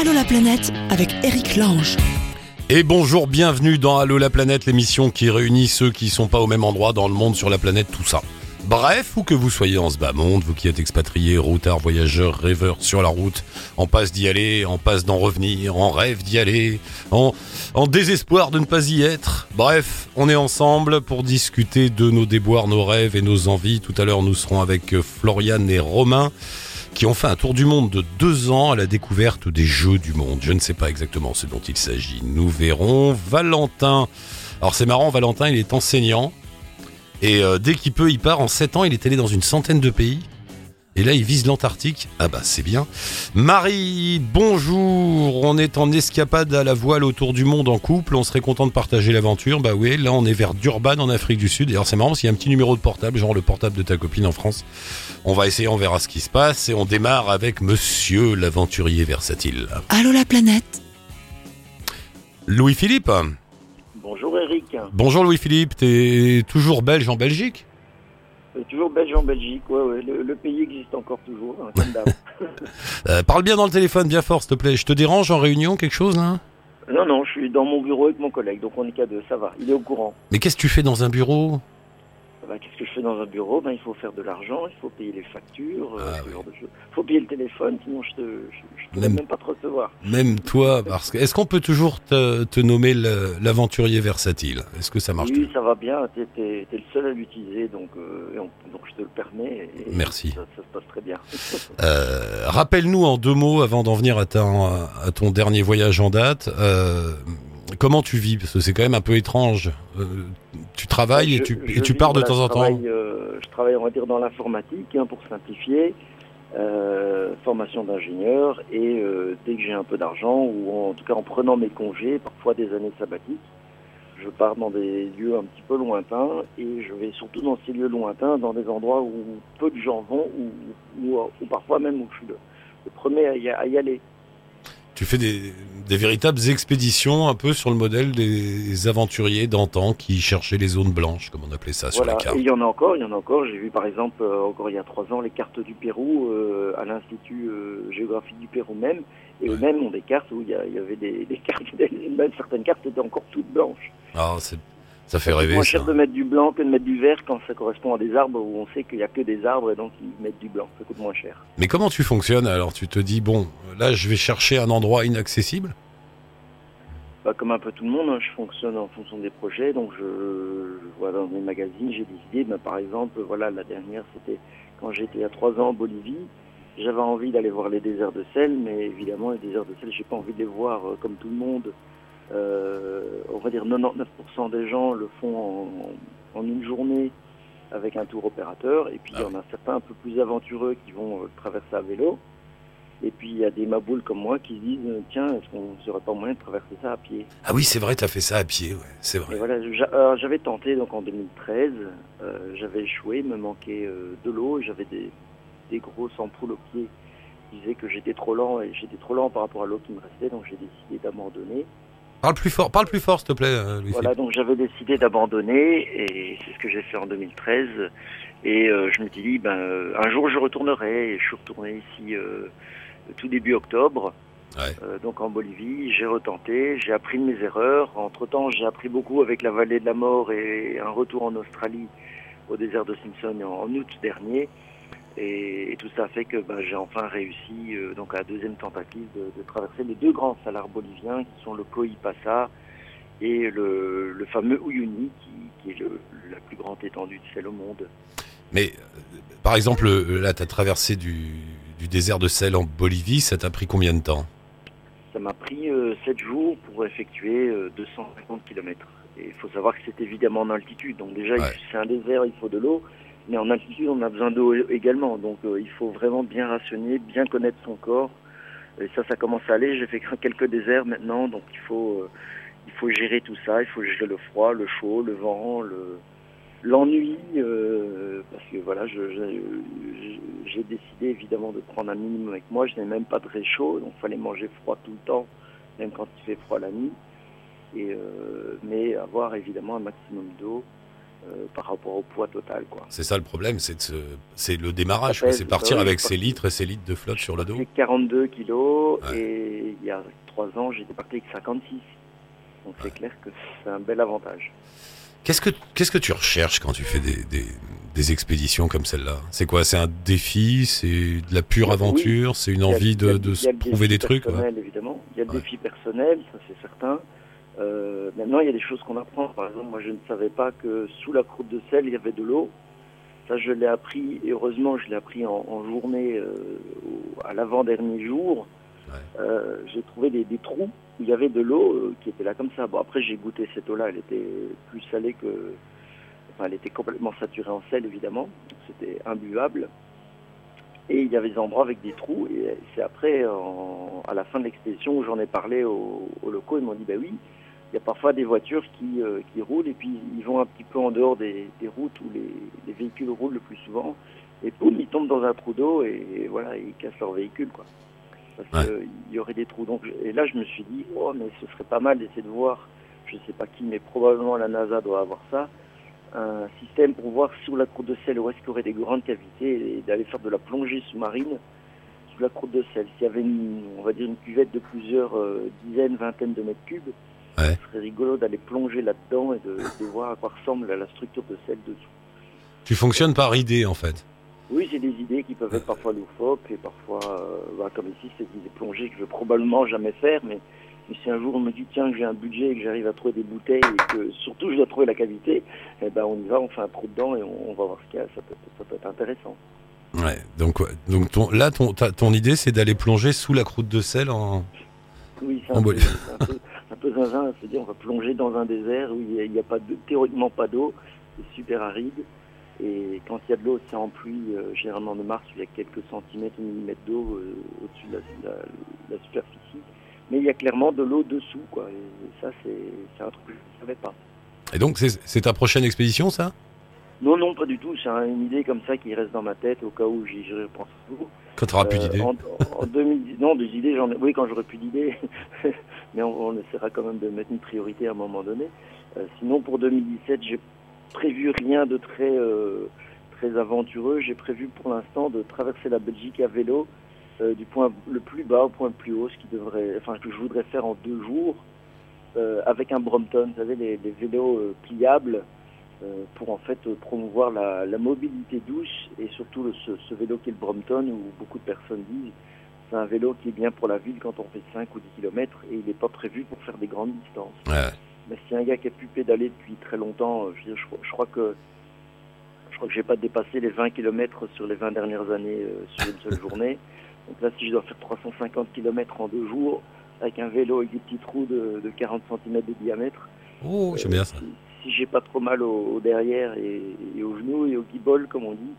Allô la planète avec Eric Lange. Et bonjour, bienvenue dans Allo la planète, l'émission qui réunit ceux qui sont pas au même endroit dans le monde, sur la planète, tout ça. Bref, où que vous soyez en ce bas monde, vous qui êtes expatriés, routards, voyageurs, rêveurs sur la route, en passe d'y aller, en passe d'en revenir, en rêve d'y aller, en, en désespoir de ne pas y être. Bref, on est ensemble pour discuter de nos déboires, nos rêves et nos envies. Tout à l'heure, nous serons avec euh, Floriane et Romain qui ont fait un tour du monde de deux ans à la découverte des jeux du monde. Je ne sais pas exactement ce dont il s'agit. Nous verrons Valentin. Alors c'est marrant, Valentin, il est enseignant. Et euh, dès qu'il peut, il part. En sept ans, il est allé dans une centaine de pays. Et là, il vise l'Antarctique. Ah bah c'est bien. Marie, bonjour. On est en escapade à la voile autour du monde en couple. On serait content de partager l'aventure. Bah oui, là on est vers Durban en Afrique du Sud. D'ailleurs c'est marrant parce qu'il y a un petit numéro de portable, genre le portable de ta copine en France. On va essayer, on verra ce qui se passe. Et on démarre avec Monsieur l'aventurier versatile. Allô la planète. Louis-Philippe. Bonjour Eric, Bonjour Louis-Philippe. T'es toujours belge en Belgique? Euh, toujours belge en Belgique, ouais, ouais, le, le pays existe encore toujours, hein, comme d'hab. Euh, Parle bien dans le téléphone, bien fort, s'il te plaît. Je te dérange en réunion, quelque chose là? Non, non, je suis dans mon bureau avec mon collègue, donc on est qu'à deux, ça va, il est au courant. Mais qu'est-ce que tu fais dans un bureau? Bah, Qu'est-ce que je fais dans un bureau? Ben, Il faut faire de l'argent, il faut payer les factures, euh, Ah, ce oui. genre de choses. Il faut payer le téléphone, sinon je te, je, je pourrais Même- même pas te recevoir. Même toi, parce que est-ce qu'on peut toujours te, te nommer l'aventurier versatile? Est-ce que ça marche Oui, ça va bien, t'es es, le seul à l'utiliser, donc, euh, donc je te le permets. Et Merci. Ça, ça se passe très bien. Euh, Rappelle-nous en deux mots, avant d'en venir à, ta- à ton dernier voyage en date, euh, comment tu vis? Parce que c'est quand même un peu étrange. Euh, tu travailles et tu, je et tu vis, pars de voilà, temps en temps? euh, je travaille, on va dire, dans l'informatique, hein, pour simplifier, euh, formation d'ingénieur, et dès que j'ai un peu d'argent, ou en tout cas en prenant mes congés, parfois des années sabbatiques, je pars dans des lieux un petit peu lointains, et je vais surtout dans ces lieux lointains, dans des endroits où peu de gens vont, ou, ou, ou parfois même où je suis le, le premier à y, à y aller. Tu fais des, des véritables expéditions un peu sur le modèle des aventuriers d'antan qui cherchaient les zones blanches, comme on appelait ça sur Voilà, la carte. et il y en a encore, il y en a encore. J'ai vu par exemple euh, encore il y a trois ans les cartes du Pérou euh, à l'Institut euh, géographique du Pérou même. Et Ouais. eux-mêmes ont des cartes où il y, a- il y avait des, des cartes, même certaines cartes étaient encore toutes blanches. Ah, c'est- ça fait C'est rêver moins ça. cher de mettre du blanc que de mettre du vert quand ça correspond à des arbres où on sait qu'il n'y a que des arbres et donc ils mettent du blanc. Ça coûte moins cher. Mais comment tu fonctionnes alors? Tu te dis, bon, là je vais chercher un endroit inaccessible? Bah, comme un peu tout le monde, hein, je fonctionne en fonction des projets. Donc, je, je vois dans mes magazines, j'ai des idées. Ben, par exemple, voilà, la dernière, c'était quand j'étais il y a trois ans en Bolivie. J'avais envie d'aller voir les déserts de sel, mais évidemment, les déserts de sel, j'ai pas envie de les voir euh, comme tout le monde. Euh, on va dire 99% des gens le font en, en une journée avec un tour opérateur. Et puis, il y en a certains un peu plus aventureux qui vont euh, traverser à vélo. Et puis, il y a des maboules comme moi qui se disent, euh, tiens, est-ce qu'on ne serait pas moyen de traverser ça à pied? Ah oui, c'est vrai, t'as fait ça à pied, ouais, c'est et vrai. voilà, j'avais tenté donc en 2013, euh, j'avais échoué, il me manquait euh, de l'eau j'avais des, des grosses ampoules aux pieds qui disaient que j'étais trop lent et j'étais trop lent par rapport à l'eau qui me restait, donc j'ai décidé d'abandonner. Parle plus fort, parle plus fort, s'il te plaît, euh, Louis. Voilà, donc j'avais décidé d'abandonner et c'est ce que j'ai fait en 2013. Et euh, je me suis dit, ben, euh, un jour je retournerai et je suis retourné ici euh, tout début octobre. Ouais. Euh, donc en Bolivie, j'ai retenté, j'ai appris de mes erreurs. Entre-temps, j'ai appris beaucoup avec la vallée de la mort et un retour en Australie au désert de Simpson en, en août dernier. Et, et tout ça fait que ben, j'ai enfin réussi, euh, donc à la deuxième tentative, de, de traverser les deux grands salars boliviens qui sont le Coipasa et le, le fameux Uyuni, qui, qui est le, la plus grande étendue de sel au monde. Mais euh, par exemple, euh, là, t'as traversé du, du désert de sel en Bolivie, ça t'a pris combien de temps? Ça m'a pris euh, 7 jours pour effectuer euh, 250 km. Et il faut savoir que c'est évidemment en altitude. Donc déjà, Ouais. c'est un désert, il faut de l'eau. Mais en altitude, on a besoin d'eau également. Donc euh, il faut vraiment bien rationner, bien connaître son corps. Et ça, ça commence à aller. J'ai fait quelques déserts maintenant. Donc il faut, euh, il faut gérer tout ça. Il faut gérer le froid, le chaud, le vent, le l'ennui. euh, parce que voilà, j'ai décidé évidemment de prendre un minimum avec moi. Je n'ai même pas de réchaud. Donc il fallait manger froid tout le temps, même quand il fait froid la nuit. Mais avoir évidemment un maximum d'eau euh, par rapport au poids total. Quoi. C'est ça le problème, c'est c'est le démarrage, c'est partir avec ses litres et ses litres de flotte sur le dos. C'est 42 kilos Ouais. et il y a trois ans, j'étais parti avec 56. Donc c'est clair que c'est un bel avantage. Qu'est-ce que qu'est-ce que tu recherches quand tu fais des, des, des expéditions comme celle-là? C'est quoi? C'est un défi? C'est de la pure Oui. aventure? C'est une envie de, de il se y a le prouver des trucs ouais. évidemment. Il y a le défi personnel, ça c'est certain. Euh, maintenant, il y a des choses qu'on apprend. Par exemple, moi, je ne savais pas que sous la croûte de sel, il y avait de l'eau. Ça, je l'ai appris, et heureusement, je l'ai appris en, en journée, euh, à l'avant-dernier jour. Ouais. Euh, j'ai trouvé des, des trous où il y avait de l'eau qui était là comme ça. Bon, après, j'ai goûté cette eau-là, elle était plus salée que. Enfin, elle était complètement saturée en sel, évidemment. C'était imbuvable. Et il y avait des endroits avec des trous. Et c'est après, en- à la fin de l'expédition, où j'en ai parlé aux, aux locaux. Ils m'ont dit, bah oui, il y a parfois des voitures qui, euh, qui roulent et puis ils vont un petit peu en dehors des, des routes où les, les véhicules roulent le plus souvent. Et boum, ils tombent dans un trou d'eau et, et voilà, ils cassent leur véhicule, quoi. Parce Ouais. qu'il y aurait des trous. Donc, et là, je me suis dit, oh, mais ce serait pas mal d'essayer de voir, je sais pas qui, mais probablement la NASA doit avoir ça, un système pour voir sous la croûte de sel où est-ce qu'il y aurait des grandes cavités et d'aller faire de la plongée sous-marine sous la croûte de sel. S'il y avait une, on va dire une cuvette de plusieurs euh, dizaines, vingtaines de mètres cubes, Ouais. ce serait rigolo d'aller plonger là-dedans et de, de voir à quoi ressemble la structure de sel dessous. Tu fonctionnes par idée en fait. Oui, j'ai des idées qui peuvent être parfois loufoques et parfois, euh, bah, comme ici, c'est des plongées que je vais probablement jamais faire, mais, mais si un jour on me dit tiens que j'ai un budget et que j'arrive à trouver des bouteilles et que surtout je dois trouver la cavité, eh ben on y va, on fait un trou dedans et on, on va voir ce qu'il y a, ça peut, ça peut être intéressant. Ouais. Donc donc ton, là ton ta- ton idée c'est d'aller plonger sous la croûte de sel en. Oui, c'est En un, peu, Bolivie. On va plonger dans un désert où il n'y a, pas de, théoriquement pas d'eau, c'est super aride. Et quand il y a de l'eau, c'est en pluie, euh, généralement de mars, où il y a quelques centimètres ou millimètres d'eau euh, au-dessus de la, superficie. Mais il y a clairement de l'eau dessous, quoi. Et, et ça, c'est un truc que je ne savais pas. Et donc c'est ta prochaine expédition ça? Non, non, pas du tout. C'est un- une idée comme ça qui reste dans ma tête au cas où j'y repense. Quand t'auras plus Euh, d'idées. En, en 2010, non, des idées, j'en ai. Oui, quand j'aurai plus d'idées, mais on, on essaiera quand même de mettre une priorité à un moment donné. Euh, sinon, pour 2017, j'ai prévu rien de très euh, très aventureux. J'ai prévu pour l'instant de traverser la Belgique à vélo euh, du point le plus bas au point le plus haut, ce qui devrait, enfin, que je voudrais faire en deux jours avec un Brompton, vous savez, les, les vélos pliables. Euh, pour en fait euh, promouvoir la, la mobilité douce et surtout le- ce, ce vélo qui est le Brompton où beaucoup de personnes disent c'est un vélo qui est bien pour la ville quand on fait 5 ou 10 km et il n'est pas prévu pour faire des grandes distances. Ouais. Mais si un gars qui a pu pédaler depuis très longtemps, euh, je, crois- je crois que je crois que j'ai pas dépassé les 20 km sur les 20 dernières années euh, sur une seule journée. Donc là, si je dois faire 350 km en deux jours avec un vélo avec des petits trous de, de 40 cm de diamètre, Oh j'aime bien ça. Si, j'ai pas trop mal au, au derrière et, et aux genoux et au guibole, comme on dit,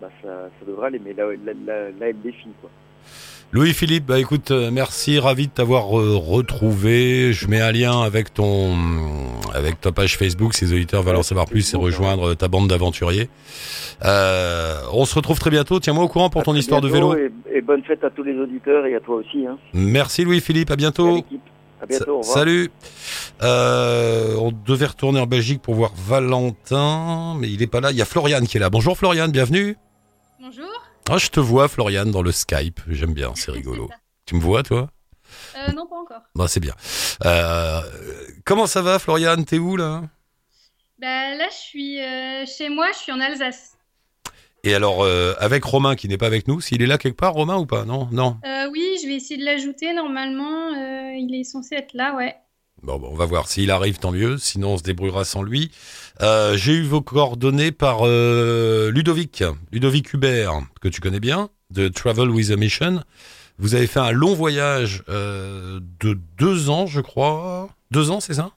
bah ça, ça devrait aller. Mais là, là, là, là, elle défie, quoi. Louis-Philippe, bah écoute, euh, merci, ravi de t'avoir euh, retrouvé. Je mets un lien avec ton, avec ta page Facebook, si les auditeurs veulent en savoir plus et rejoindre ta bande d'aventuriers. Euh, on se retrouve très bientôt. Tiens-moi au courant pour À ton histoire de vélo. Et, et bonne fête à tous les auditeurs et à toi aussi. Hein, Merci Louis-Philippe, à bientôt. À bientôt, au revoir. Salut. Euh, on devait retourner en Belgique pour voir Valentin, mais il est pas là. Il y a Florian qui est là. Bonjour Florian, bienvenue. Bonjour. Ah, je te vois Florian dans le Skype. J'aime bien, c'est rigolo. tu me vois toi? Euh, non, pas encore. Bah c'est bien. Euh, comment ça va Florian T'es où là? Bah, là, je suis euh, chez moi, je suis en Alsace. Et alors euh, avec Romain qui n'est pas avec nous, s'il est là quelque part Romain ou pas? Non, non. Euh, oui, je vais essayer de l'ajouter. Normalement, euh, il est censé être là, ouais. Bon, bon, on va voir. S'il arrive, tant mieux. Sinon, on se débrouillera sans lui. J'ai eu vos coordonnées par Ludovic, Ludovic Hubert, que tu connais bien, de Travel with a Mission. Vous avez fait un long voyage de deux ans, je crois. Deux ans, c'est ça?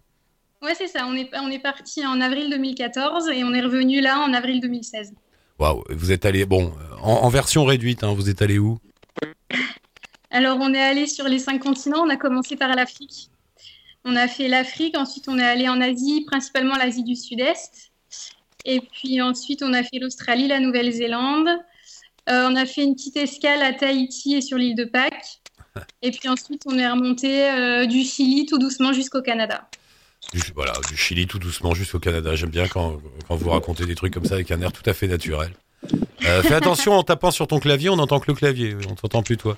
Ouais, c'est ça. On est, on est parti en avril 2014 et on est revenu là en avril 2016. Waouh, vous êtes allé, bon, en, en version réduite, hein, vous êtes allé où? Alors, on est allé sur les cinq continents. On a commencé par l'Afrique. On a fait l'Afrique. Ensuite, on est allé en Asie, principalement l'Asie du Sud-Est. Et puis ensuite, on a fait l'Australie, la Nouvelle-Zélande. Euh, on a fait une petite escale à Tahiti et sur l'île de Pâques. Et puis ensuite, on est remonté euh, du Chili tout doucement jusqu'au Canada. Du, Voilà, du Chili tout doucement jusqu'au Canada. J'aime bien quand, quand vous racontez des trucs comme ça avec un air tout à fait naturel. Euh, fais attention en tapant sur ton clavier, on n'entend que le clavier, on t'entend plus toi.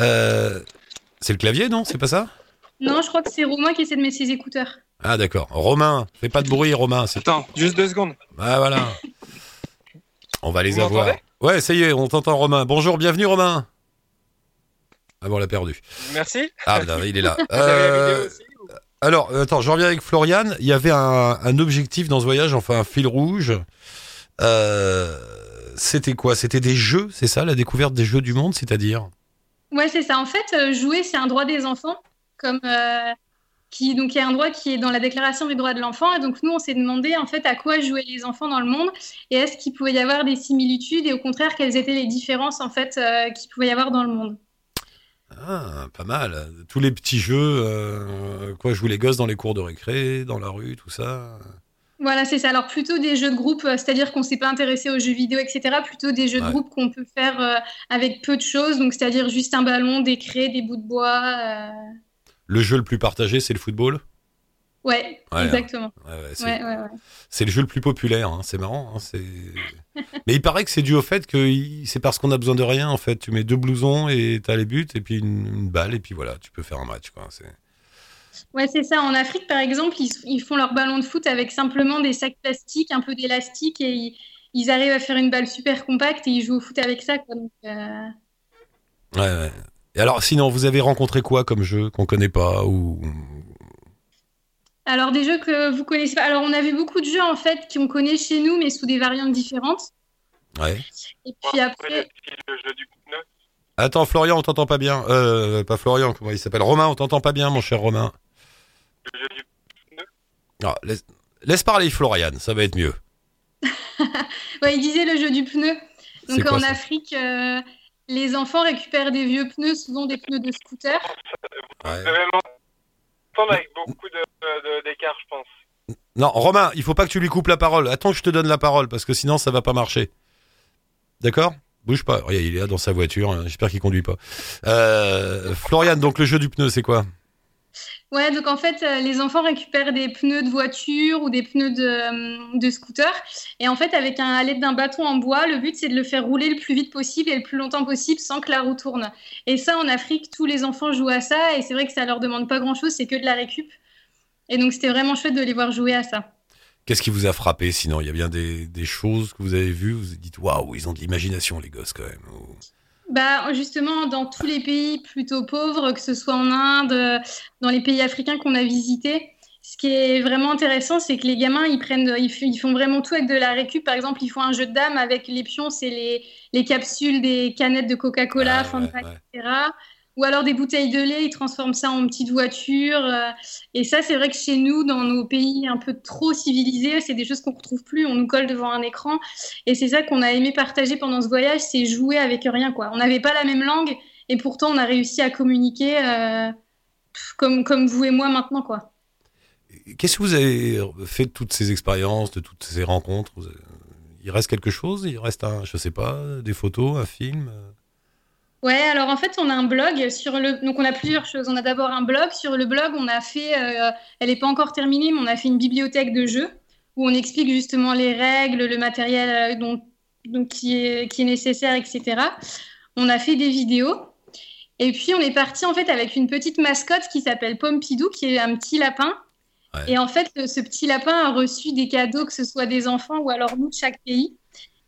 Euh, C'est le clavier, non? C'est pas ça? Non, je crois que c'est Romain qui essaie de mettre ses écouteurs. Ah d'accord. Romain, fais pas de bruit, Romain. C'est... Attends, juste deux secondes. Ah voilà. On va les Vous avoir. Ouais, ça y est, on t'entend, Romain. Bonjour, bienvenue, Romain. Ah bon, on l'a perdu. Merci. Ah, non, il est là. Vous avez la Euh, vidéo aussi ou- alors, euh, attends, je reviens avec Florian. Il y avait un, objectif dans ce voyage, enfin un fil rouge. Euh, c'était quoi? C'était des jeux, c'est ça, la découverte des jeux du monde, c'est-à-dire? Ouais, c'est ça. En fait, euh, jouer, c'est un droit des enfants, comme qui donc il y a un droit qui est dans la Déclaration des droits de l'enfant. Et donc nous, on s'est demandé en fait à quoi jouaient les enfants dans le monde et est-ce qu'il pouvait y avoir des similitudes et au contraire quelles étaient les différences en fait euh, qu'il pouvait y avoir dans le monde? Ah, pas mal. Tous les petits jeux, euh, quoi, jouent les gosses dans les cours de récré, dans la rue, tout ça. Voilà, c'est ça. Alors plutôt des jeux de groupe, euh, c'est-à-dire qu'on s'est pas intéressé aux jeux vidéo, etc. Plutôt des jeux de groupe qu'on peut faire euh, avec peu de choses, donc c'est-à-dire juste un ballon, des craies, des bouts de bois. euh, Le jeu le plus partagé, c'est le football? Ouais, Ouais, exactement. Ouais, ouais, c'est, le jeu le plus populaire. hein, C'est marrant. hein, c'est... Mais il paraît que c'est dû au fait que il- c'est parce qu'on a besoin de rien. En fait, tu mets deux blousons et t'as les buts et puis une, une balle et puis voilà, tu peux faire un match. Quoi. C'est... Ouais, c'est ça. En Afrique, par exemple, ils, ils font leur ballon de foot avec simplement des sacs plastiques, un peu d'élastique, et ils, ils arrivent à faire une balle super compacte et ils jouent au foot avec ça. Quoi. Donc, euh, Ouais, ouais. Et alors, sinon, vous avez rencontré quoi comme jeu qu'on connaît pas ou Alors, des jeux que vous connaissez pas. Alors, on avait beaucoup de jeux, en fait, qu'on connaît chez nous, mais sous des variantes différentes. Ouais. Et puis après, le jeu du pneu. Attends, Florian, on t'entend pas bien. Euh, pas Florian, comment il s'appelle? Romain, on t'entend pas bien, mon cher Romain. Le jeu du Ah, laisse, laisse parler Florian, ça va être mieux. ouais, il disait le jeu du pneu. Donc, quoi, en ça? Afrique, euh, les enfants récupèrent des vieux pneus, souvent des pneus de scooter. Ouais. M'entendre avec beaucoup d'écart, je pense. Non, Romain, il faut pas que tu lui coupes la parole. Attends que je te donne la parole, parce que sinon ça va pas marcher. D'accord? Bouge pas. Regarde, il est là dans sa voiture. hein, J'espère qu'il conduit pas. Euh, Florian, donc le jeu du pneu, c'est quoi? Ouais, donc en fait, euh, les enfants récupèrent des pneus de voiture ou des pneus de, euh, scooter. Et en fait, avec à l'aide d'un bâton en bois, le but, c'est de le faire rouler le plus vite possible et le plus longtemps possible sans que la roue tourne. Et ça, en Afrique, tous les enfants jouent à ça. Et c'est vrai que ça leur demande pas grand-chose, c'est que de la récup. Et donc, c'était vraiment chouette de les voir jouer à ça. Qu'est-ce qui vous a frappé Sinon, il y a bien des, des choses que vous avez vues. Vous vous dites waouh, ils ont de l'imagination, les gosses, quand même. Bah, justement, dans tous les pays plutôt pauvres, que ce soit en Inde, euh, dans les pays africains qu'on a visités, ce qui est vraiment intéressant, c'est que les gamins, ils prennent, ils, font vraiment tout avec de la récup. Par exemple, ils font un jeu de dames avec les pions, c'est les, les capsules des canettes de Coca-Cola, Ah, Fanta, ouais, ouais. etc. Ou alors des bouteilles de lait, ils transforment ça en petites voitures. euh, et ça, c'est vrai que chez nous, dans nos pays un peu trop civilisés, c'est des choses qu'on retrouve plus. On nous colle devant un écran. Et c'est ça qu'on a aimé partager pendant ce voyage, c'est jouer avec rien. On n'avait pas la même langue, et pourtant on a réussi à communiquer euh, comme, vous et moi maintenant. Qu'est-ce que vous avez fait de toutes ces expériences, de toutes ces rencontres? Il reste quelque chose? Il reste un, je sais pas, des photos, un film? Ouais, alors en fait, on a un blog sur le. Donc, on a plusieurs choses. On a d'abord un blog. Sur le blog, on a fait. euh, elle n'est pas encore terminée, mais on a fait une bibliothèque de jeux où on explique justement les règles, le matériel euh, dont, donc, qui, est, qui est nécessaire, etc. On a fait des vidéos. Et puis, on est parti en fait avec une petite mascotte qui s'appelle Pompidou, qui est un petit lapin. Ouais. Et en fait, ce petit lapin a reçu des cadeaux, que ce soit des enfants ou alors nous de chaque pays.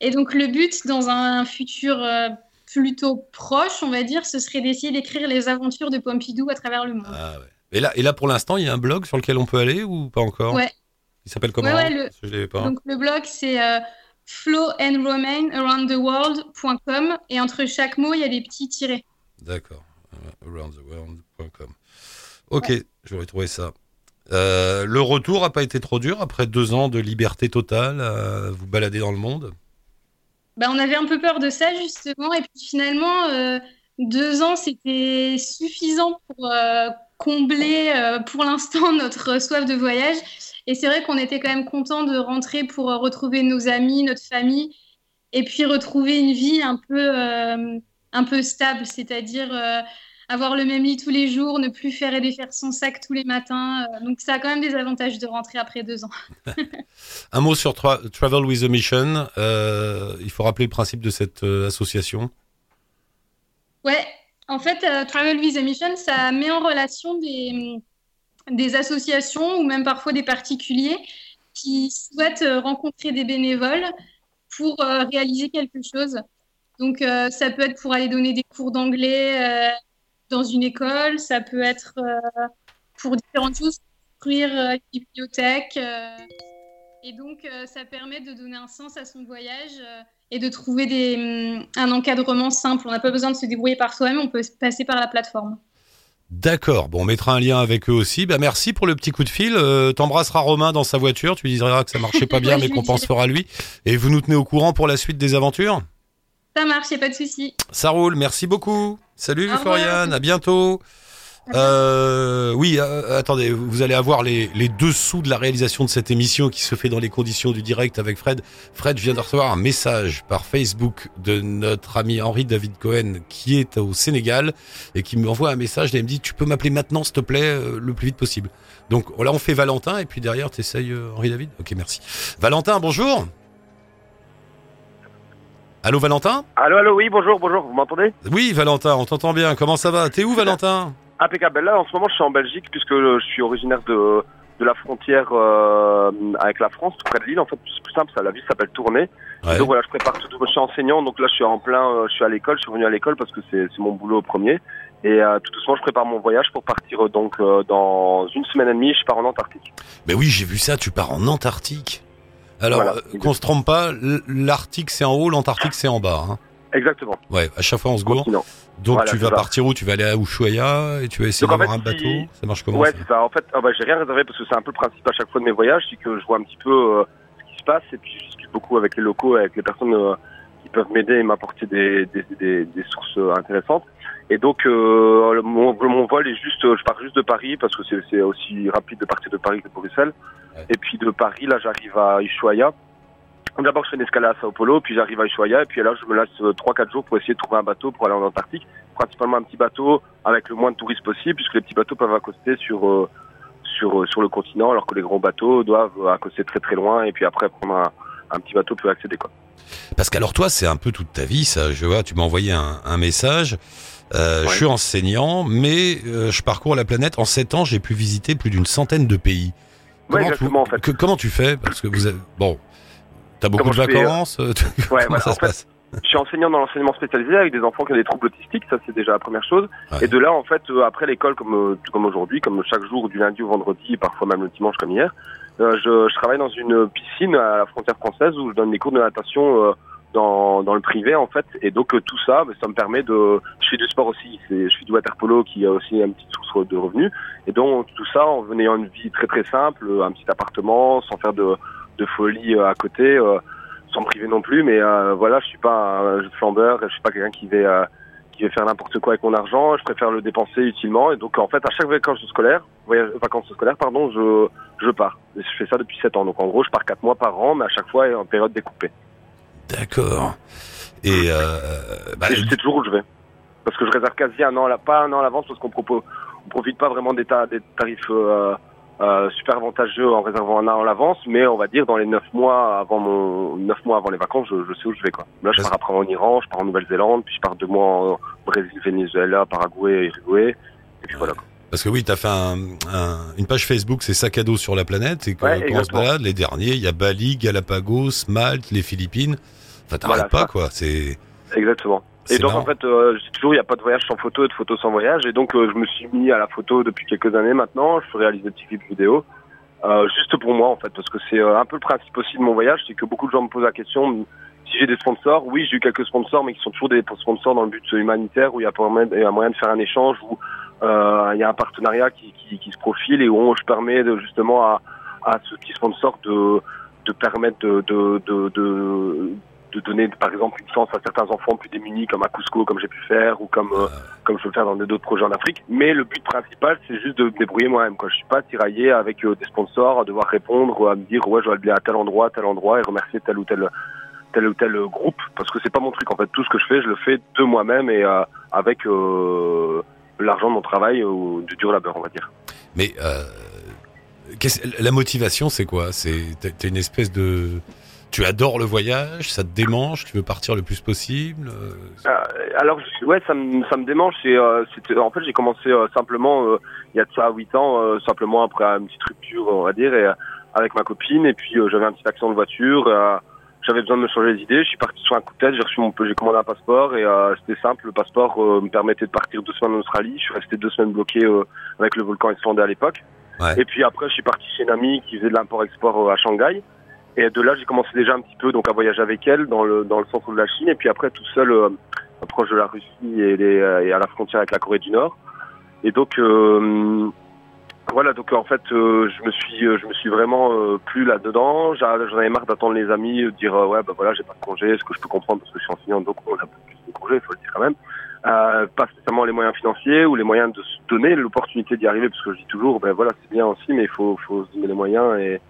Et donc, le but dans un futur. euh, plutôt proche, on va dire, ce serait d'essayer d'écrire les aventures de Pompidou à travers le monde. Ah ouais. Et là, et là, pour l'instant, il y a un blog sur lequel on peut aller ou pas encore Ouais. Il s'appelle comment Ouais, ouais, le- je pas. Donc le blog c'est euh, flowandromaiнаroundtheworld.com et entre chaque mot il y a des petits tirets. D'accord. Aroundtheworld.com. Ok, je vais retrouver ça. Euh, le retour a pas été trop dur après deux ans de liberté totale à vous balader dans le monde? Bah, on avait un peu peur de ça justement et puis finalement euh, deux ans c'était suffisant pour euh, combler euh, pour l'instant notre soif de voyage. Et c'est vrai qu'on était quand même content de rentrer pour retrouver nos amis, notre famille et puis retrouver une vie un peu un peu stable, c'est-à-dire avoir le même lit tous les jours, ne plus faire et défaire son sac tous les matins. euh, donc ça a quand même des avantages de rentrer après deux ans. Un mot sur Tra- Travel with a Mission. Euh, il faut rappeler le principe de cette euh, association. Ouais, en fait, euh, Travel Visa Mission, ça met en relation des, des associations ou même parfois des particuliers qui souhaitent rencontrer des bénévoles pour réaliser quelque chose. Donc, euh, ça peut être pour aller donner des cours d'anglais euh, dans une école, ça peut être euh, pour différentes choses, construire euh, une bibliothèque. euh, et donc, ça permet de donner un sens à son voyage et de trouver des, hum, un encadrement simple. On n'a pas besoin de se débrouiller par soi-même, on peut passer par la plateforme. D'accord, bon, on mettra un lien avec eux aussi. Bah, merci pour le petit coup de fil. Euh, T'embrasseras Romain dans sa voiture, tu lui diras que ça marchait pas bien, mais qu'on pense fera lui. Et vous nous tenez au courant pour la suite des aventures? Ça marche, y a pas de souci. Ça roule, merci beaucoup. Salut. Floriane, à bientôt. Euh, oui, euh, attendez, vous allez avoir les, les dessous de la réalisation de cette émission qui se fait dans les conditions du direct avec Fred. Fred, je viens de recevoir un message par Facebook de notre ami Henri David Cohen qui est au Sénégal et qui m'envoie un message et il me dit tu peux m'appeler maintenant s'il te plaît euh, le plus vite possible. Donc là on fait Valentin et puis derrière tu essayes Henri David? Ok merci. Valentin, bonjour. Allô Valentin Allô, allô, oui, bonjour, bonjour, vous m'entendez? Oui Valentin, on t'entend bien. Comment ça va? T'es où Valentin? Impeccable. Là, en ce moment, je suis en Belgique puisque je suis originaire de, de la frontière euh, avec la France, tout près de Lille. En fait, c'est plus simple, ça, la ville s'appelle Tournai. Ouais. Donc voilà, je prépare tout. Je suis enseignant, donc là, je suis en plein, euh, je suis à l'école, je suis venu à l'école parce que c'est mon boulot premier. Et euh, tout doucement, je prépare mon voyage pour partir euh, donc dans une semaine et demie. Je pars en Antarctique. Mais oui, j'ai vu ça, tu pars en Antarctique. Alors, Voilà. euh, qu'on se trompe pas, l'Arctique c'est en haut, l'Antarctique c'est en bas. Hein. Exactement. Ouais, à chaque fois on se gourre. Continent. Donc Voilà, tu vas ça. partir où? Tu vas aller à Ushuaia et tu vas essayer en d'avoir un bateau si- Ça marche comment ouais, c'est ça. En fait, ah bah, j'ai rien réservé parce que c'est un peu le principe à chaque fois de mes voyages, c'est que je vois un petit peu euh, ce qui se passe et puis je discute beaucoup avec les locaux, avec les personnes euh, qui peuvent m'aider et m'apporter des, des, des, des sources euh, intéressantes. Et donc, euh, mon, mon vol est juste, euh, je pars juste de Paris parce que c'est aussi rapide de partir de Paris que de Bruxelles. Ouais. Et puis de Paris, là, j'arrive à Ushuaia. D'abord, je fais une escale à Sao Paulo, puis j'arrive à Ushuaia, et puis là, je me laisse euh, 3-4 jours pour essayer de trouver un bateau pour aller en Antarctique. Principalement un petit bateau avec le moins de touristes possible, puisque les petits bateaux peuvent accoster sur euh, sur euh, sur le continent, alors que les grands bateaux doivent euh, accoster très très loin, et puis après prendre un, un petit bateau peut accéder quoi. Parce qu'alors toi, c'est un peu toute ta vie, ça. Je vois, tu m'as envoyé un, un message. Euh, Je Ouais. suis enseignant, mais euh, je parcours la planète. En sept ans, j'ai pu visiter plus d'une centaine de pays. Ouais, tu, en fait. que- comment tu fais? Parce que vous avez, bon, t'as beaucoup Comment de euh, vacances. euh, comment ça se fait, passe? Je suis enseignant dans l'enseignement spécialisé avec des enfants qui ont des troubles autistiques, ça c'est déjà la première chose. Ouais. Et de là, en fait, après l'école, comme comme aujourd'hui, comme chaque jour du lundi au vendredi, et parfois même le dimanche comme hier, euh, je, je travaille dans une piscine à la frontière française où je donne des cours de natation euh, dans dans le privé en fait. Et donc euh, tout ça, bah, ça me permet de, je fais du sport aussi, je fais du water polo qui a aussi une petite source de revenus. Et donc tout ça en ayant une vie très très simple, un petit appartement, sans faire de de folie euh, à côté. sans me priver non plus, mais voilà, je suis pas un flambeur, je suis pas quelqu'un qui va qui va faire n'importe quoi avec mon argent. Je préfère le dépenser utilement. Et donc en fait, à chaque vacances scolaires, voyage, vacances scolaires, pardon, je je pars. Et je fais ça depuis sept ans. Donc en gros, je pars quatre mois par an, mais à chaque fois en période découpée. D'accord. Et euh, bah, Et je sais toujours où je vais, parce que je réserve quasi un an, pas un an à l'avance, parce qu'on propose, on profite pas vraiment des, ta- des tarifs. euh, euh, super avantageux en réservant un an à l'avance, mais on va dire dans les neuf mois avant mon neuf mois avant les vacances, je, je sais où je vais quoi. Là, je pars après en Iran, je pars en Nouvelle-Zélande, puis je pars deux mois en Brésil, Venezuela, Paraguay, Uruguay, et puis voilà. Quoi. Parce que oui, tu as fait un- un- une page Facebook, c'est sac à dos sur la planète, et Ouais, quand on se balade, les derniers, il y a Bali, Galapagos, Malte, les Philippines. Enfin, t'arrêtes Voilà, pas, ça. quoi. C'est. Exactement. Et donc marrant. en fait, euh, dis toujours, il n'y a pas de voyage sans photo et de photo sans voyage. Et donc euh, je me suis mis à la photo depuis quelques années maintenant. Je réalise des petits clips vidéo. Euh, juste pour moi en fait, parce que c'est euh, un peu le principe aussi de mon voyage, c'est que beaucoup de gens me posent la question si j'ai des sponsors. Oui, j'ai eu quelques sponsors, mais qui sont toujours des sponsors dans le but humanitaire où il y a a moyen de faire un échange, où euh, il y a un partenariat qui, qui, qui se profile et où je permets de, justement à, à ce petit sponsor de, de permettre de, de, de, de, de donner par exemple une chance à certains enfants plus démunis comme à Cusco comme j'ai pu faire ou comme euh, comme je peux le faire dans d'autres projets en Afrique. Mais le but principal c'est juste de me débrouiller moi-même quoi. Je suis pas tiraillé avec euh, des sponsors à devoir répondre à me dire ouais je dois aller à tel endroit tel endroit et remercier tel ou tel tel ou tel groupe. Parce que c'est pas mon truc en fait. Tout ce que je fais je le fais de moi-même et euh, avec euh, l'argent de mon travail ou du dur labeur on va dire. Mais euh, la motivation, c'est quoi? C'est t'es une espèce de. Tu adores le voyage, ça te démange, tu veux partir le plus possible. euh, Euh, alors ouais, ça me ça me démange. Euh, en fait j'ai commencé euh, simplement il y a de ça 8 ans, simplement après une petite rupture on va dire et, avec ma copine et puis j'avais un petit accident de voiture. j'avais besoin de me changer les idées. Je suis parti sur un coup de tête. J'ai reçu mon j'ai commandé un passeport et c'était simple. Le passeport me permettait de partir deux semaines en Australie. Je suis resté deux semaines bloqué avec le volcan islandais à l'époque. Ouais. Et puis après je suis parti chez une amie qui faisait de l'import-export à Shanghai. Et de là, j'ai commencé déjà un petit peu donc à voyager avec elle dans le dans le centre de la Chine et puis après tout seul euh, proche de la Russie et, euh, à la frontière avec la Corée du Nord. Et donc euh, voilà, donc en fait, euh, je me suis je me suis vraiment plus là dedans. J'en avais marre d'attendre les amis, dire ouais bah voilà j'ai pas de congé, ce que je peux comprendre parce que je suis enseignant donc on a plus de congé, il faut le dire quand même. Pas spécialement les moyens financiers ou les moyens de se donner l'opportunité d'y arriver parce que je dis toujours ben voilà c'est bien aussi mais il faut faut se donner les moyens et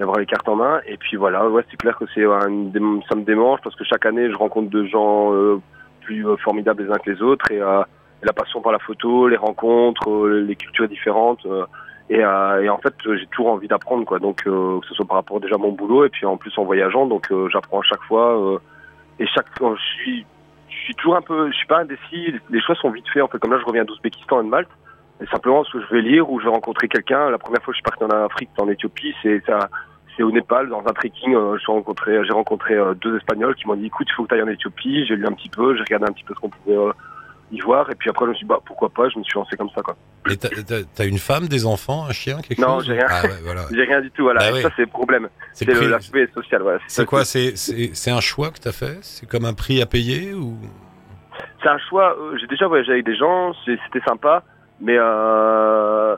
et avoir les cartes en main. Et puis voilà, ouais, c'est clair que c'est ça me démange parce que chaque année, je rencontre de gens euh, plus euh, formidables les uns que les autres et, euh, la passion pour la photo, les rencontres, euh, les cultures différentes. et, en fait, j'ai toujours envie d'apprendre, quoi. Donc, que ce soit par rapport déjà à mon boulot et puis en plus en voyageant, donc j'apprends à chaque fois. et chaque fois, je suis, je suis toujours un peu, je suis pas indécis. Les choses sont vite fait. En fait, comme là, je reviens d'Ouzbékistan et de Malte. Et simplement, ce que je vais lire ou je vais rencontrer quelqu'un. La première fois que je suis parti en Afrique, en Éthiopie, c'est ça. Au Népal, dans un trekking. euh, j'ai rencontré, j'ai rencontré euh, deux Espagnols qui m'ont dit, écoute, il faut que tu ailles en Éthiopie. J'ai lu un petit peu, j'ai regardé un petit peu ce qu'on pouvait euh, y voir. Et puis après, je me suis dit, bah, pourquoi pas. Je me suis lancé comme ça, quoi. Et t'as- une femme, des enfants, un chien, quelque Non, chose j'ai rien. Ah ouais, voilà. J'ai rien du tout, voilà. Bah ça, c'est le problème. C'est le l'aspect social, voilà. C'est quoi C'est un choix que t'as fait? C'est comme un prix à payer ou? C'est un choix. J'ai déjà voyagé avec des gens, c'était sympa, mais euh,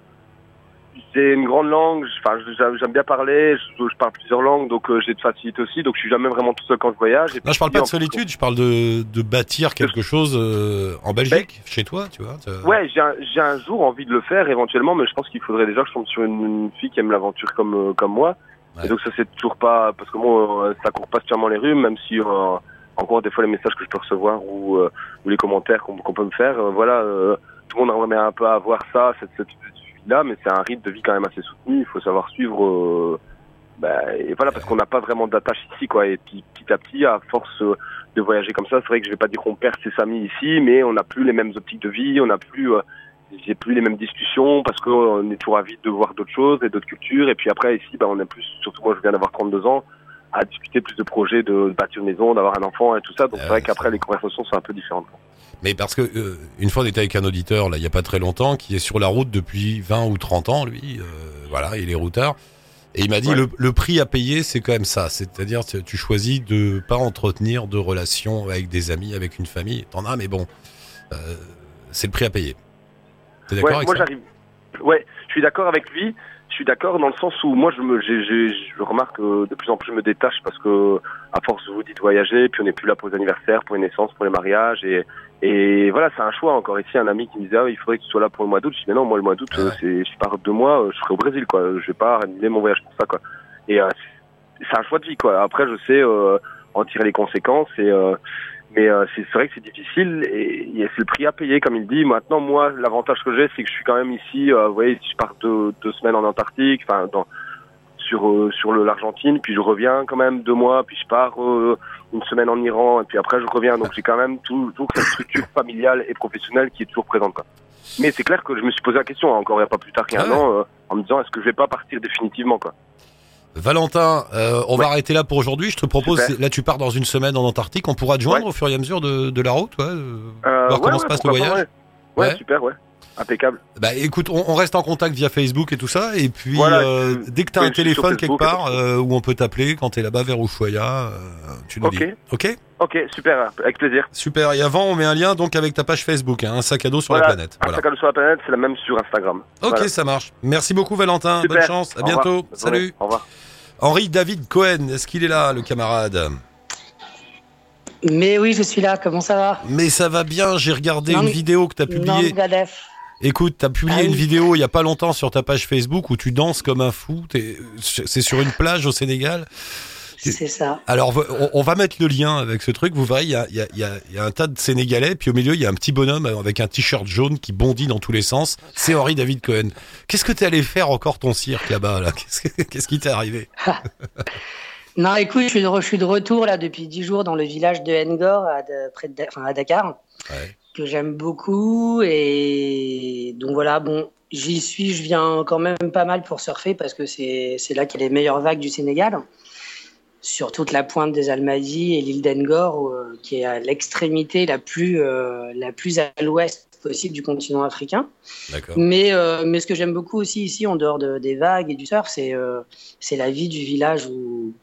c'est une grande langue. Enfin, j'aime bien parler. Je, je parle plusieurs langues, donc euh, j'ai de facilité aussi. Donc, je suis jamais vraiment tout seul quand je voyage. Et Non, je parle pas en de solitude. Je parle de de bâtir quelque chose euh, en Belgique, chez toi, tu vois. Ouais, j'ai un, j'ai un jour envie de le faire éventuellement, mais je pense qu'il faudrait déjà que je tombe sur une, une fille qui aime l'aventure comme euh, comme moi. Ouais. Et donc ça c'est toujours pas parce que moi euh, ça court pas spécialement les rues, même si euh, encore des fois les messages que je peux recevoir ou euh, ou les commentaires qu'on peut me faire, voilà, euh, tout le monde aimerait un peu avoir ça, cette cette mais c'est un rythme de vie quand même assez soutenu. Il faut savoir suivre. euh, bah, et voilà parce qu'on n'a pas vraiment d'attache ici quoi. Et puis petit à petit, à force euh, de voyager comme ça, c'est vrai que je vais pas dire qu'on perd ses amis ici, mais on n'a plus les mêmes optiques de vie, on n'a plus, euh, j'ai plus les mêmes discussions parce qu'on est toujours avide de voir d'autres choses et d'autres cultures. Et puis après ici, bah, on est plus, surtout moi je viens d'avoir 32 ans, à discuter plus de projets de, de bâtir une maison, d'avoir un enfant et tout ça. Donc Ah c'est vrai qu'après les conversations sont un peu différentes. Mais parce que euh, une fois on était avec un auditeur là, il y a pas très longtemps, qui est sur la route depuis 20 ou 30 ans, lui. euh, voilà, il est routard. Et il m'a dit Ouais. le, le prix à payer, c'est quand même ça. C'est-à-dire tu choisis de pas entretenir de relations avec des amis, avec une famille. T'en as, mais bon, euh, c'est le prix à payer. T'es d'accord Ouais, avec moi j'arrive. Ouais, je suis d'accord avec lui. Je suis d'accord dans le sens où moi je me, j'ai, j'ai- je remarque que de plus en plus je me détache parce que à force vous dites voyager, puis on n'est plus là pour les anniversaires, pour les naissances, pour les mariages et et voilà c'est un choix encore ici un ami qui me disait ah, il faudrait que tu sois là pour le mois d'août. Je dis mais non moi le mois d'août ouais. euh, c'est je pars deux mois, euh, je serai au Brésil quoi. Je vais pas annuler mon voyage pour ça quoi. Et euh, c'est un choix de vie quoi. Après je sais euh, en tirer les conséquences et euh, mais euh, c'est vrai que c'est difficile et, et c'est le prix à payer comme il dit. Maintenant moi l'avantage que j'ai c'est que je suis quand même ici. euh, vous voyez si je pars deux, deux semaines en Antarctique, enfin dans sur euh, sur l'Argentine, puis je reviens quand même deux mois, puis je pars euh, une semaine en Iran et puis après je reviens. Donc j'ai quand même toujours cette structure familiale et professionnelle qui est toujours présente. Quoi. Mais c'est clair que je me suis posé la question hein, encore il n'y a pas plus tard qu'un Ah ouais. an euh, en me disant est-ce que je vais pas partir définitivement quoi. Valentin, euh, on va arrêter là pour aujourd'hui. Je te propose, là tu pars dans une semaine en Antarctique, on pourra te joindre Ouais. au fur et à mesure de, de la route, ouais. euh. Euh, Voir comment se passe le voyage Ouais. super ouais impeccable. Bah écoute, on, on reste en contact via Facebook et tout ça, et puis Voilà, euh, je- dès que t'as ouais, un téléphone quelque part euh, où on peut t'appeler quand t'es là-bas vers Ushuaia, euh, tu nous dis. Ok? Ok super avec plaisir. Super. Et avant, on met un lien donc avec ta page Facebook, hein, un sac à dos sur la Voilà, planète. Un Voilà. sac à dos sur la planète c'est la même sur Instagram. Ok, Voilà. ça marche. Merci beaucoup Valentin. Super. Bonne chance. À Au bientôt. revoir. Salut. Au revoir. Henri David Cohen, est-ce qu'il est là, le camarade? Mais oui, je suis là. Comment ça va? Mais ça va bien. J'ai regardé Non, une mais- vidéo que t'as Non, publiée. Gadef. Écoute, t'as publié Ah une oui. vidéo il y a pas longtemps sur ta page Facebook où tu danses comme un fou. C'est sur une plage au Sénégal. C'est ça. Alors, on, on va mettre le lien avec ce truc. Vous verrez, il y a, y a- il y a- il y a un tas de Sénégalais, puis au milieu, il y a un petit bonhomme avec un t-shirt jaune qui bondit dans tous les sens. C'est Henri David Cohen. Qu'est-ce que t'es allé faire encore ton cirque là-bas là? Qu'est-ce que- qu'est-ce qui t'est arrivé? Non, écoute, je suis, de, je suis de retour là depuis 10 jours dans le village de Ngor, à, près de, enfin, à Dakar, que j'aime beaucoup. Et donc voilà, bon, j'y suis, je viens quand même pas mal pour surfer parce que c'est là qu'il y a les meilleures vagues du Sénégal sur toute la pointe des Almadies et l'île d'Engor, euh, qui est à l'extrémité la plus euh, la plus à l'ouest possible du continent africain. Mais euh, mais ce que j'aime beaucoup aussi ici, en dehors de, des vagues et du surf, c'est c'est la vie du village où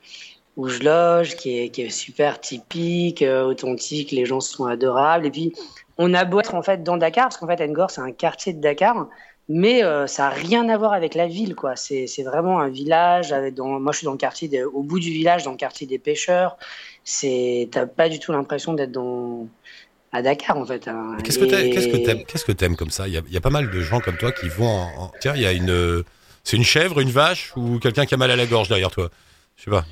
où je loge, qui est, qui est super typique, authentique, les gens sont adorables. Et puis, on a beau être en fait dans Dakar, parce qu'en fait, Ngor, c'est un quartier de Dakar, mais euh, ça n'a rien à voir avec la ville, quoi. C'est, vraiment un village. Avec, dans, moi, je suis dans le quartier, au bout du village, dans le quartier des pêcheurs. C'est, t'as pas du tout l'impression d'être dans à Dakar, en fait. Hein. Qu'est-ce que t'aimes, que comme ça? Il y, a, il y, a, pas mal de gens comme toi qui vont. En, Tiens, il y a une, c'est une chèvre, une vache ou quelqu'un qui a mal à la gorge derrière toi? Je sais pas.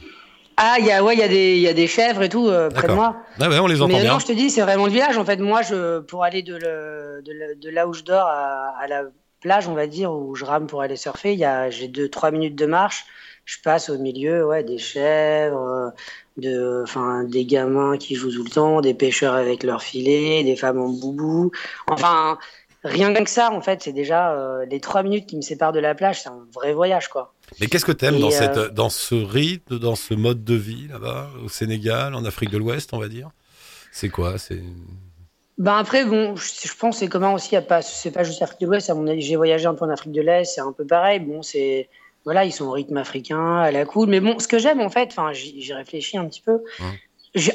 Ah, il y a, ouais, il y a des, il y a des chèvres et tout euh, près de moi. Ah ouais, on les entend Mais bien. non, je te dis, c'est vraiment le village. En fait, moi, je, pour aller de, le, de, de là où je dors à, à la plage, on va dire, où je rame pour aller surfer, il y a, j'ai deux, trois minutes de marche. Je passe au milieu, ouais, des chèvres, de, enfin, des gamins qui jouent tout le temps, des pêcheurs avec leurs filets, des femmes en boubou. Enfin, rien que ça, en fait, c'est déjà euh, les trois minutes qui me séparent de la plage, c'est un vrai voyage, quoi. Mais qu'est-ce que t'aimes dans, cette, euh, dans ce rythme, dans ce mode de vie là-bas, au Sénégal, en Afrique de l'Ouest, on va dire? C'est quoi? C'est ben après, bon, je, pense c'est comment aussi, pas, c'est pas juste l'Afrique de l'Ouest, à mon avis, j'ai voyagé un peu en Afrique de l'Est, c'est un peu pareil. Bon, c'est, voilà, ils sont au rythme africain, à la cool. Mais bon, ce que j'aime, en fait, enfin, j'ai réfléchi un petit peu.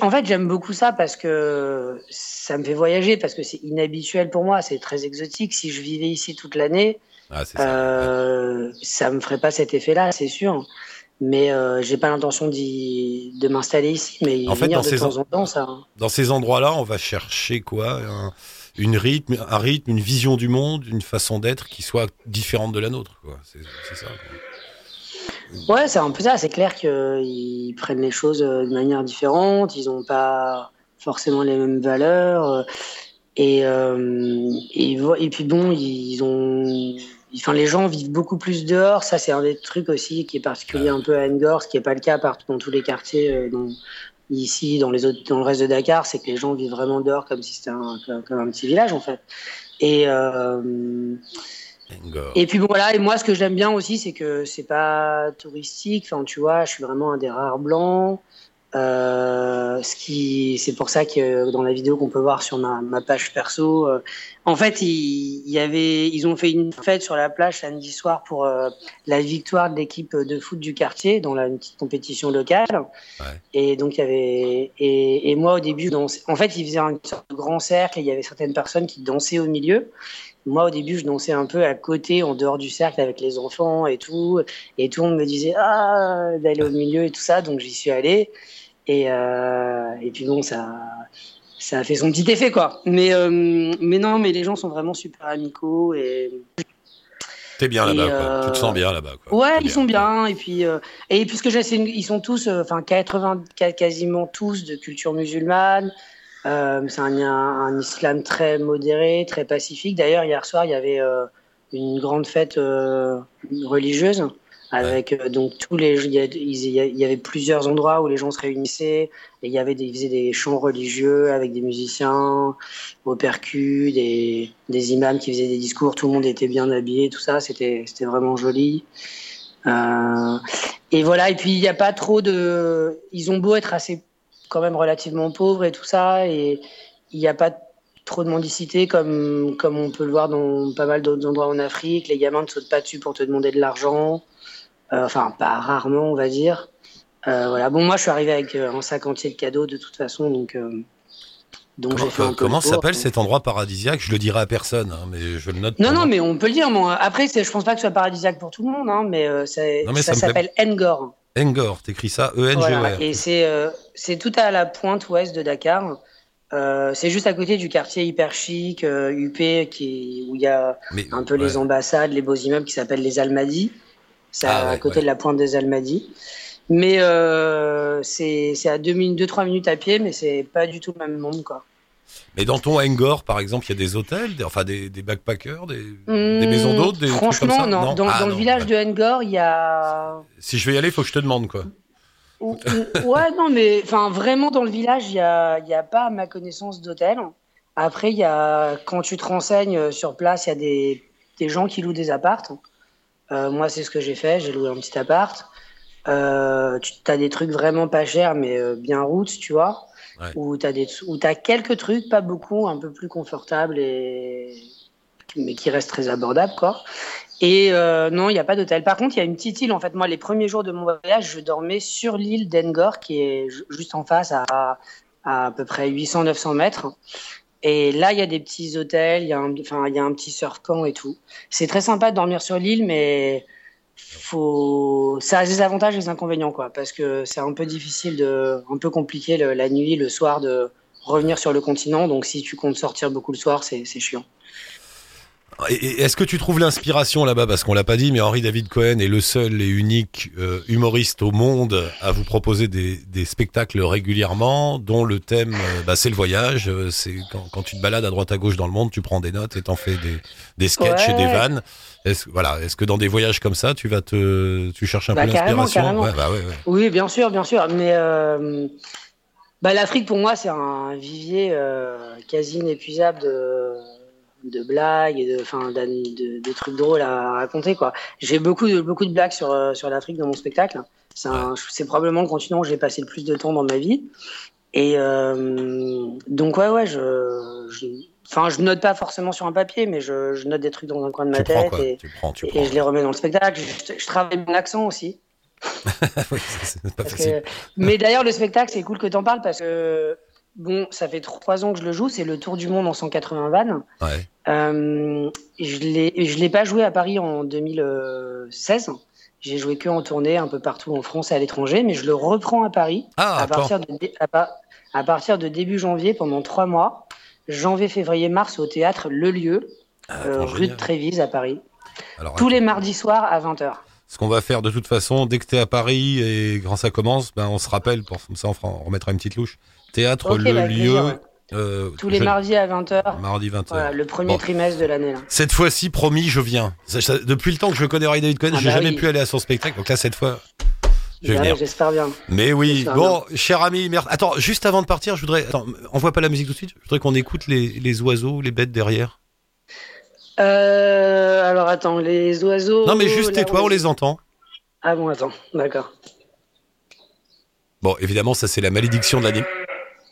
En fait, j'aime beaucoup ça parce que ça me fait voyager, parce que c'est inhabituel pour moi, c'est très exotique. Si je vivais ici toute l'année, ah, ça, euh, ça me ferait pas cet effet-là, c'est sûr mais euh, j'ai pas l'intention de m'installer ici, mais en fait, venir dans de ces temps en temps, ça. Hein. Dans ces endroits-là, on va chercher quoi? Un, une rythme, un rythme, une vision du monde, une façon d'être qui soit différente de la nôtre. C'est ça. Ouais, c'est un peu ça. C'est clair qu'ils prennent les choses euh, de manière différente. Ils n'ont pas forcément les mêmes valeurs. Euh, et, euh, et, et, puis bon, ils ont enfin, les gens vivent beaucoup plus dehors. Ça, c'est un des trucs aussi qui est particulier un peu à Ngor, ce qui n'est pas le cas partout dans tous les quartiers. Euh, ici, dans, les autres, dans le reste de Dakar, c'est que les gens vivent vraiment dehors comme si c'était un, comme, un petit village, en fait. Et, euh, et puis bon, voilà. Et moi, ce que j'aime bien aussi, c'est que c'est pas touristique. Enfin, tu vois, je suis vraiment un des rares blancs. Euh, ce qui, c'est pour ça que dans la vidéo qu'on peut voir sur ma, ma page perso, euh, en fait, il, y avait, ils ont fait une fête sur la plage samedi soir pour euh, la victoire de l'équipe de foot du quartier dans la une petite compétition locale. Ouais. Et donc il y avait, et, et moi au début, en fait, ils faisaient un grand cercle et il y avait certaines personnes qui dansaient au milieu. Moi, au début, je dansais un peu à côté, en dehors du cercle, avec les enfants et tout. Et tout le monde me disait ah d'aller au milieu et tout ça, donc j'y suis allé. Et, euh, et puis bon, ça, ça a fait son petit effet, quoi. Mais, euh, mais non, mais les gens sont vraiment super amicaux et. T'es bien là-bas, quoi. Tu te sens bien là-bas, quoi. Ouais, ils sont bien. Et puis, euh, et puisque j'ai, ils sont tous, euh, enfin, 80, quasiment tous de culture musulmane. Euh, c'est un, un, islam très modéré, très pacifique. D'ailleurs, hier soir, il y avait euh, une grande fête religieuse avec euh, donc tous les il y, avait plusieurs endroits où les gens se réunissaient et il y avait des ils faisaient des chants religieux avec des musiciens au percu des des imams qui faisaient des discours tout le monde était bien habillé tout ça. C'était c'était vraiment joli. Euh, et voilà. Et puis il n'y a pas trop de ils ont beau être assez quand même relativement pauvres et tout ça et il n'y a pas trop de mendicité comme comme on peut le voir dans pas mal d'autres endroits en Afrique les gamins ne sautent pas dessus pour te demander de l'argent euh, enfin, pas rarement, on va dire. Euh, voilà. Bon, moi, je suis arrivé avec euh, un sac entier de cadeaux de toute façon, donc. Donc comment, fait comment s'appelle cet endroit paradisiaque? Je le dirai à personne, hein, mais je le note. Non, non, mais on peut le dire. Moi. Après, je pense pas que ce soit paradisiaque pour tout le monde, hein, mais, ça, s'appelle Ngor. Ngor, t'écris ça E-N-G-O-R. Et c'est c'est tout à la pointe ouest de Dakar. c'est juste à côté du quartier hyper chic, UP, qui, où il y a un peu les ambassades, les beaux immeubles qui s'appellent les Almadies. C'est ah à côté de la pointe des Almadies. Mais euh, c'est à 2-3 minutes, minutes à pied, mais c'est pas du tout le même monde. Quoi. Mais dans ton Angor, par exemple, il y a des hôtels, des, enfin des, des backpackers, des, des maisons d'hôtes Franchement, non. non. Dans, ah, dans le village de Angor, il y a. Si je vais y aller, il faut que je te demande, quoi. Ou- ou- ouais, non, mais enfin, vraiment dans le village, il n'y a, il y a pas, à ma connaissance, d'hôtel. Après, il y a, quand tu te renseignes euh, sur place, il y a des, des gens qui louent des appartes. Euh, moi, c'est ce que j'ai fait. J'ai loué un petit appart. Euh, tu as des trucs vraiment pas chers, mais euh, bien routes, tu vois. Ouais. Où tu as, t'as quelques trucs, pas beaucoup, un peu plus confortables, et... mais qui restent très abordables, quoi. Et euh, non, il n'y a pas d'hôtel. Par contre, il y a une petite île. En fait, moi, les premiers jours de mon voyage, je dormais sur l'île d'Engor, qui est ju- juste en face, à à, peu près 800-900 mètres. Et là, il y a des petits hôtels, il y, a un- y a un petit surf camp et tout. C'est très sympa de dormir sur l'île, mais faut... ça a des avantages et des inconvénients, quoi. Parce que c'est un peu difficile, de... un peu compliqué la nuit, le soir, de revenir sur le continent. Donc, si tu comptes sortir beaucoup le soir, c'est chiant. Est-ce que tu trouves l'inspiration là-bas? Parce qu'on l'a pas dit, mais Henri David Cohen est le seul et unique euh, humoriste au monde à vous proposer des, des spectacles régulièrement, dont le thème, euh, bah, c'est le voyage. Euh, C'est quand, quand tu te balades à droite à gauche dans le monde, tu prends des notes et t'en fais des, des sketchs et des vannes. Est-ce voilà, est-ce que dans des voyages comme ça, tu vas te, tu cherches un Bah, peu l'inspiration? Ouais, bah ouais. Oui, bien sûr, bien sûr. Mais l'Afrique, pour moi, c'est un vivier quasi inépuisable de, de blagues et de, enfin, de, de trucs drôles à raconter. quoi. J'ai beaucoup de, beaucoup de blagues sur, euh, sur l'Afrique dans mon spectacle. C'est probablement le continent où j'ai passé le plus de temps dans ma vie. Et euh, donc, ouais, ouais, je, je, enfin, je note pas forcément sur un papier, mais je, je note des trucs dans un coin de ma tête. et, Tu prends, tu et- prends. et je les remets dans le spectacle. Je, je travaille mon accent aussi. Oui, c'est- c'est pas Parce facile. que- Mais d'ailleurs, le spectacle, c'est cool que t'en parles parce que, bon, ça fait trois ans que je le joue, c'est le tour du monde en 180 vannes. Ouais. Euh, je je l'ai pas joué à Paris en 2016. J'ai joué que en tournée un peu partout en France et à l'étranger, mais je le reprends à Paris Ah, à, partir de, dé- à, pa- à partir de début janvier pendant trois mois. Janvier, février, mars au théâtre Le Lieu, Ah, euh, rue de Trévise à Paris. Alors, Tous les mardis soirs à 20h. Ce qu'on va faire de toute façon, dès que t'es à Paris et quand ça commence, ben on se rappelle, pour comme ça on, fera, on remettra une petite louche. Théâtre, le bah, lieu, euh, Tous les je- mardis à 20h. mardi 20h. Voilà, le premier Bon. trimestre de l'année. Cette fois-ci, promis, je viens. Ça- ça- depuis le temps que je connais Ray David Cohen, Ah j'ai bah jamais oui. pu aller à son spectacle, donc là cette fois, je vais venir. J'espère bien. Mais oui, bon, cher ami, merci. Attends, juste avant de partir, je voudrais. Attends, on voit pas la musique tout de suite. Je voudrais qu'on écoute les, les oiseaux, les bêtes derrière. Euh, alors attends, les oiseaux. non, mais juste tais-toi, on on les entend. Ah bon, attends, d'accord. Bon, évidemment, ça c'est la malédiction de l'anime.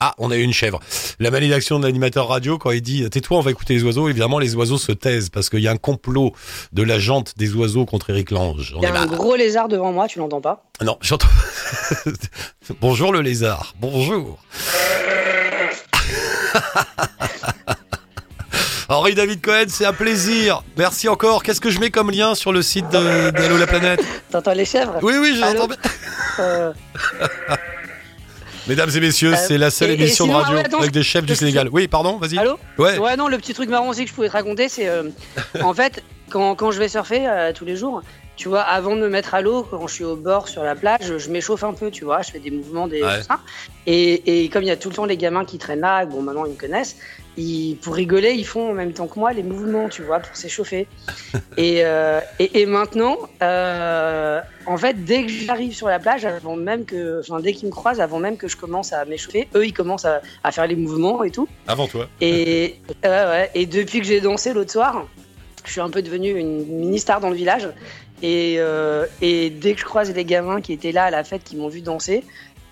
Ah, on a eu une chèvre. La malédiction de l'animateur radio quand il dit tais-toi, on va écouter les oiseaux. Évidemment, les oiseaux se taisent parce qu'il y a un complot de la jante des oiseaux contre Eric Lange. Il y a un gros lézard devant moi, tu l'entends pas? Non, j'entends. Bonjour le lézard. Bonjour. Henri David Cohen, c'est un plaisir. Merci encore. Qu'est-ce que je mets comme lien sur le site de- d'Allo la planète? T'entends les chèvres? Oui, oui, j'entends Allô? bien. Euh, Mesdames et messieurs, Euh, c'est la seule et- et émission sinon, de radio ah ouais, avec des chefs du Sénégal. Oui, pardon, vas-y. Allô Ouais. Ouais, non, le petit truc marrant aussi que je pouvais te raconter, c'est euh, en fait, quand, quand je vais surfer euh, tous les jours, tu vois, avant de me mettre à l'eau, quand je suis au bord sur la plage, je, m'échauffe un peu, tu vois, je fais des mouvements, des Ouais. Et, et comme il y a tout le temps les gamins qui traînent là, bon, maintenant ils me connaissent, ils, pour rigoler, ils font en même temps que moi les mouvements, tu vois, pour s'échauffer. et, euh, et, et maintenant, euh, en fait, dès que j'arrive sur la plage, avant même que, enfin, dès qu'ils me croisent, avant même que je commence à m'échauffer, eux, ils commencent à, à faire les mouvements et tout. Avant toi. Et, ouais. et depuis que j'ai dansé l'autre soir, je suis un peu devenue une mini-star dans le village. Et, euh, et dès que je croise les gamins qui étaient là à la fête, qui m'ont vu danser,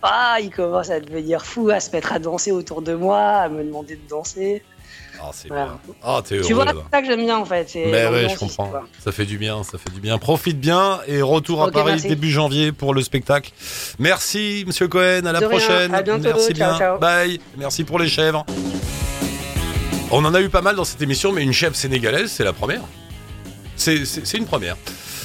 ah, ils commencent à devenir fous, à se mettre à danser autour de moi, à me demander de danser. Ah, c'est Voilà. bien. Ah, t'es heureux tu vois, c'est ça que j'aime bien en fait. c'est Mais ouais, je comprends. quoi. Ça fait du bien, ça fait du bien. Profite bien et retour à Paris merci. début janvier pour le spectacle. Merci, Monsieur Cohen. À la De prochaine. à bientôt, Merci ciao, bien. ciao. Bye. Merci pour les chèvres. On en a eu pas mal dans cette émission, mais une chèvre sénégalaise, c'est la première. C'est c'est- c'est une première.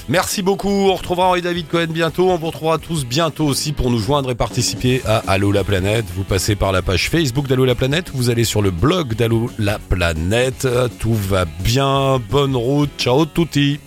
Merci beaucoup. On retrouvera Henri David Cohen bientôt. On vous retrouvera tous bientôt aussi pour nous joindre et participer à Allo la planète. Vous passez par la page Facebook d'Allo la planète. Vous allez sur le blog d'Allo la planète. Tout va bien. Bonne route. Ciao tutti.